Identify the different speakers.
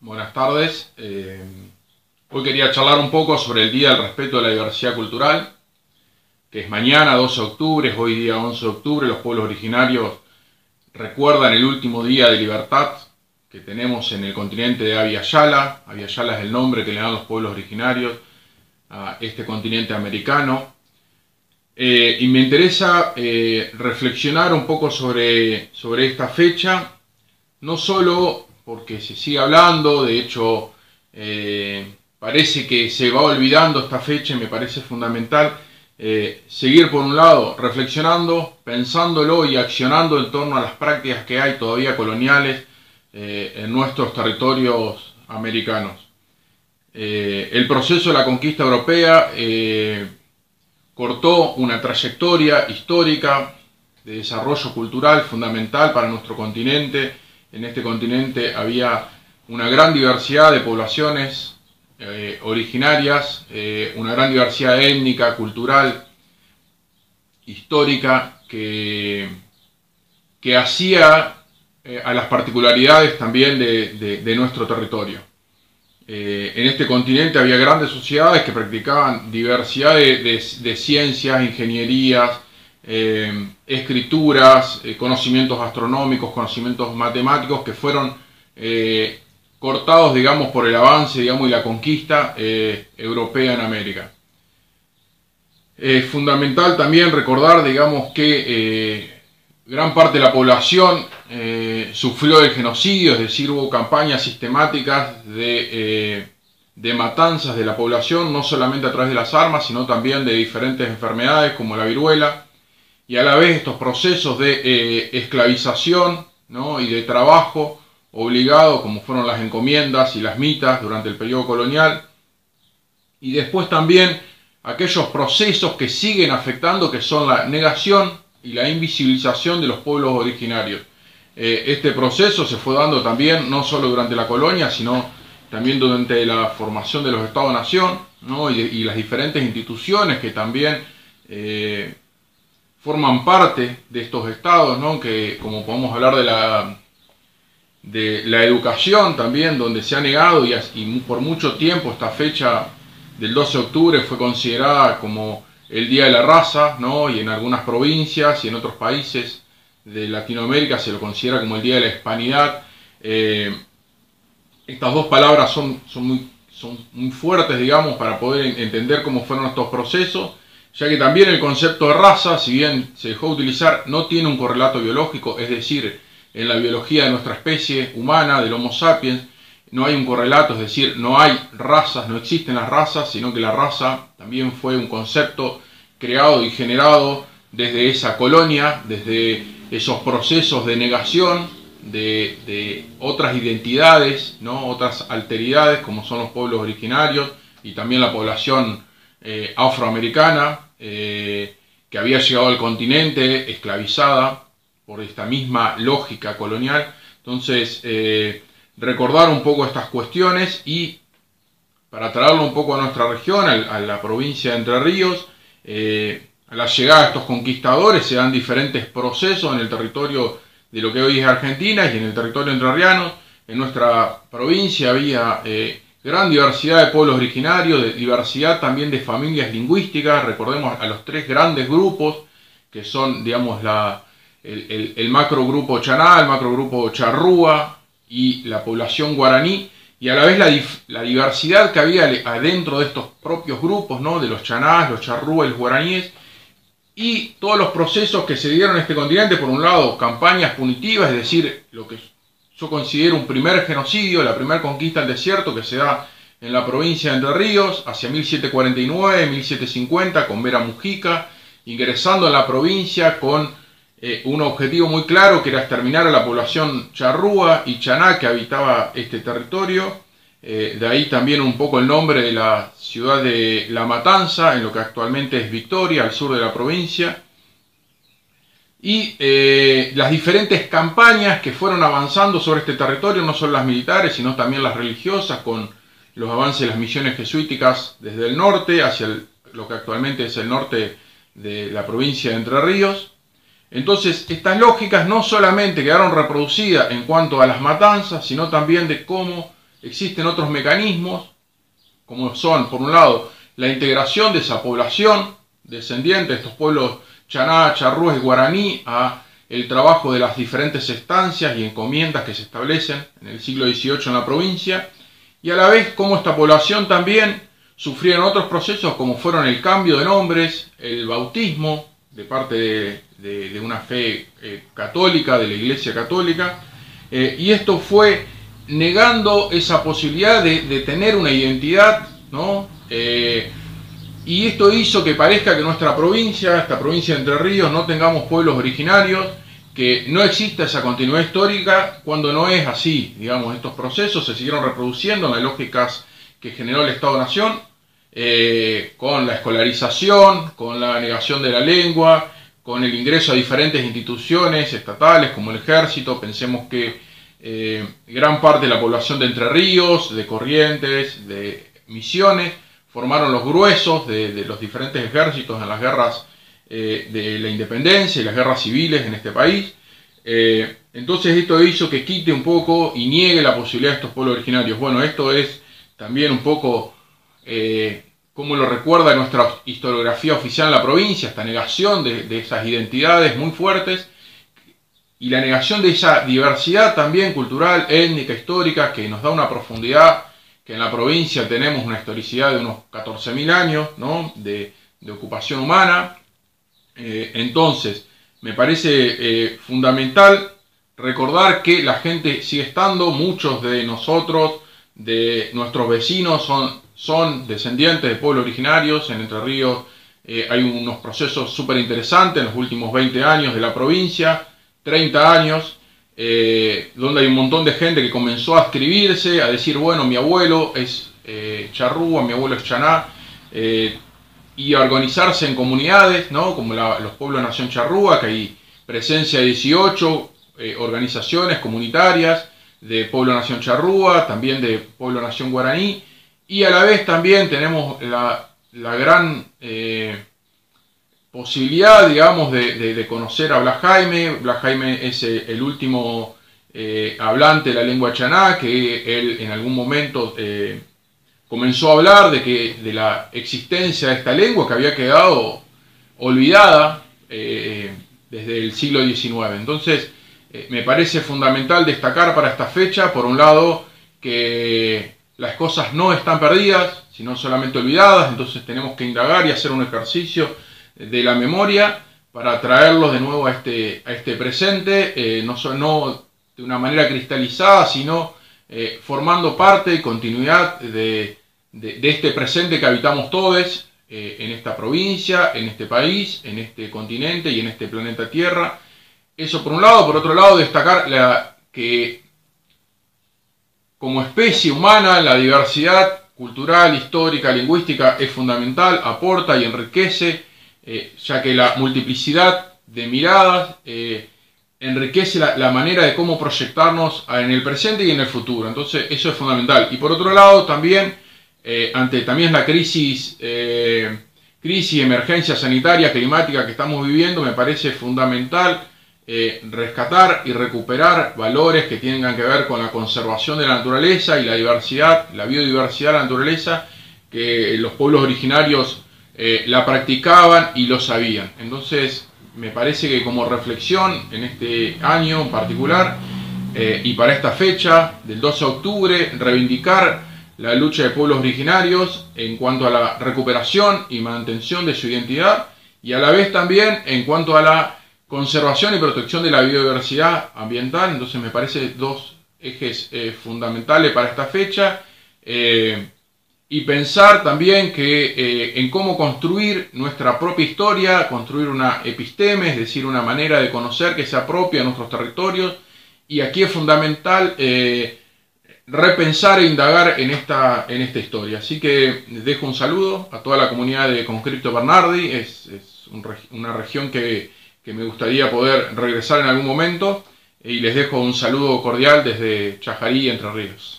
Speaker 1: Buenas tardes. Eh, hoy quería charlar un poco sobre el Día del Respeto a la Diversidad Cultural, que es mañana 12 de octubre, hoy día 11 de octubre. Los pueblos originarios recuerdan el último día de libertad que tenemos en el continente de Avia Yala. Avia Yala es el nombre que le dan los pueblos originarios a este continente americano. Eh, y me interesa eh, reflexionar un poco sobre, sobre esta fecha, no solo porque se sigue hablando, de hecho eh, parece que se va olvidando esta fecha me parece fundamental eh, seguir por un lado reflexionando, pensándolo y accionando en torno a las prácticas que hay todavía coloniales eh, en nuestros territorios americanos. el proceso de la conquista europea cortó una trayectoria histórica de desarrollo cultural fundamental para nuestro continente, en este continente había una gran diversidad de poblaciones eh, originarias, eh, una gran diversidad étnica, cultural, histórica, que, que hacía eh, a las particularidades también de, nuestro territorio. en este continente había grandes sociedades que practicaban diversidad de ciencias, ingenierías, eh, escrituras, eh, conocimientos astronómicos, conocimientos matemáticos que fueron eh, cortados, digamos, por el avance, digamos, y la conquista europea en América. Es fundamental también recordar, digamos, que gran parte de la población sufrió el genocidio, es decir, hubo campañas sistemáticas de, de matanzas de la población, no solamente a través de las armas, sino también de diferentes enfermedades como la viruela, y a la vez estos procesos de eh, esclavización y de trabajo obligado, como fueron las encomiendas y las mitas durante el periodo colonial, y después también aquellos procesos que siguen afectando, que son la negación y la invisibilización de los pueblos originarios. Eh, este proceso se fue dando también no solo durante la colonia, sino también durante la formación de los Estados-Nación y, las diferentes instituciones que también eh, forman parte de estos estados, ¿no? que como podemos hablar de la, de la educación también, donde se ha negado y, por mucho tiempo esta fecha del 12 de octubre fue considerada como el Día de la Raza, ¿no? y en algunas provincias y en otros países de Latinoamérica se lo considera como el Día de la Hispanidad. Eh, estas dos palabras son, son, muy, son muy fuertes, digamos, para poder entender cómo fueron estos procesos ya que también el concepto de raza, si bien se dejó de utilizar, no tiene un correlato biológico, es decir, en la biología de nuestra especie humana, del Homo sapiens, no hay un correlato, es decir, no hay razas, no existen las razas, sino que la raza también fue un concepto creado y generado desde esa colonia, desde esos procesos de negación de, otras identidades, ¿no? otras alteridades, como son los pueblos originarios y también la población eh, afroamericana, eh, que había llegado al continente esclavizada por esta misma lógica colonial. Entonces, eh, recordar un poco estas cuestiones y para traerlo un poco a nuestra región, a, la provincia de Entre Ríos, a la llegada de estos conquistadores se dan diferentes procesos en el territorio de lo que hoy es Argentina y en el territorio entrerriano. En nuestra provincia había gran diversidad de pueblos originarios, de diversidad también de familias lingüísticas, recordemos a los tres grandes grupos, que son, digamos, la, el, macro grupo chaná, el macro grupo charrúa y la población guaraní, y a la vez la, diversidad que había adentro de estos propios grupos, ¿no? de los chanás, los charrúa y los guaraníes, y todos los procesos que se dieron en este continente, por un lado, campañas punitivas, es decir, lo que yo considero un primer genocidio, la primera conquista del desierto que se da en la provincia de Entre Ríos hacia 1749, 1750 con Vera Mujica, ingresando en la provincia con eh, un objetivo muy claro que era exterminar a la población charrúa y chaná que habitaba este territorio. Eh, de ahí también un poco el nombre de la ciudad de La Matanza, en lo que actualmente es Victoria, al sur de la provincia y eh, las diferentes campañas que fueron avanzando sobre este territorio, no solo las militares, sino también las religiosas, con los avances de las misiones jesuíticas desde el norte hacia lo que actualmente es el norte de la provincia de Entre Ríos. Entonces, estas lógicas no solamente quedaron reproducidas en cuanto a las matanzas, sino también de cómo existen otros mecanismos, como son, por un lado, la integración de esa población descendiente de estos pueblos chaná, charrúes y guaraní a el trabajo de las diferentes estancias y encomiendas que se establecen en el siglo XVIII en la provincia, y a la vez cómo esta población también sufrieron otros procesos como fueron el cambio de nombres, el bautismo de parte de, una fe eh, católica, de la Iglesia Católica, eh, y esto fue negando esa posibilidad de, tener una identidad, ¿no? Eh, y esto hizo que parezca que nuestra provincia, esta provincia de Entre Ríos, no tengamos pueblos originarios, que no exista esa continuidad histórica cuando no es así. Digamos, estos procesos se siguieron reproduciendo en las lógicas que generó el Estado-Nación, eh, con la escolarización, con la negación de la lengua, con el ingreso a diferentes instituciones estatales como el ejército. Pensemos que eh, gran parte de la población de Entre Ríos, de Corrientes, de Misiones, formaron los gruesos de, los diferentes ejércitos en las guerras eh, de la independencia y las guerras civiles en este país. Eh, entonces esto hizo que quite un poco y niegue la posibilidad de estos pueblos originarios. Bueno, esto es también un poco eh, como lo recuerda nuestra historiografía oficial en la provincia, esta negación de, de esas identidades muy fuertes y la negación de esa diversidad también cultural, étnica, histórica, que nos da una profundidad que en la provincia tenemos una historicidad de unos 14.000 años ¿no? de, ocupación humana. Eh, entonces, me parece eh, fundamental recordar que la gente sigue estando, muchos de nosotros, de nuestros vecinos, son, son descendientes de pueblos originarios. En Entre Ríos eh, hay unos procesos súper interesantes en los últimos 20 años de la provincia, 30 años, eh, donde hay un montón de gente que comenzó a escribirse, a decir, bueno, mi abuelo es eh, charrúa, mi abuelo es chaná, eh, y a organizarse en comunidades, ¿no? como los pueblos de Nación Charrúa, que hay presencia de 18 organizaciones comunitarias de Pueblo Nación Charrúa, también de Pueblo Nación Guaraní, y a la vez también tenemos la, la gran posibilidad, digamos, de, conocer a Blas Jaime. Blas Jaime es eh, el último eh, hablante de la lengua chaná, que él en algún momento eh, comenzó a hablar de, que, de la existencia de esta lengua que había quedado olvidada desde el siglo XIX. Entonces, me parece fundamental destacar para esta fecha, por un lado, que las cosas no están perdidas, sino solamente olvidadas, entonces tenemos que indagar y hacer un ejercicio de la memoria para traerlos de nuevo a este, a este presente, eh, no, no de una manera cristalizada, sino eh, formando parte y continuidad de, este presente que habitamos todos eh, en esta provincia, en este país, en este continente y en este planeta Tierra. Eso por un lado, por otro lado destacar que como especie humana la diversidad cultural, histórica, lingüística es fundamental, aporta y enriquece eh, ya que la multiplicidad de miradas eh, enriquece la, manera de cómo proyectarnos en el presente y en el futuro. Entonces eso es fundamental. Y por otro lado también, eh, ante también la crisis, crisis, emergencia sanitaria, climática que estamos viviendo, me parece fundamental rescatar y recuperar valores que tengan que ver con la conservación de la naturaleza y la diversidad, la biodiversidad de la naturaleza, que los pueblos originarios eh, la practicaban y lo sabían. Entonces, me parece que como reflexión en este año en particular eh, y para esta fecha del 12 de octubre, reivindicar la lucha de pueblos originarios en cuanto a la recuperación y mantención de su identidad y a la vez también en cuanto a la conservación y protección de la biodiversidad ambiental. Entonces me parece dos ejes eh, fundamentales para esta fecha y pensar también que eh, en cómo construir nuestra propia historia, construir una episteme, es decir, una manera de conocer que sea propia de nuestros territorios. Y aquí es fundamental eh, repensar e indagar en esta, en esta historia. Así que dejo un saludo a toda la comunidad de Conscripto Bernardi, es, una región que, que me gustaría poder regresar en algún momento. Y les dejo un saludo cordial desde Chajarí, Entre Ríos.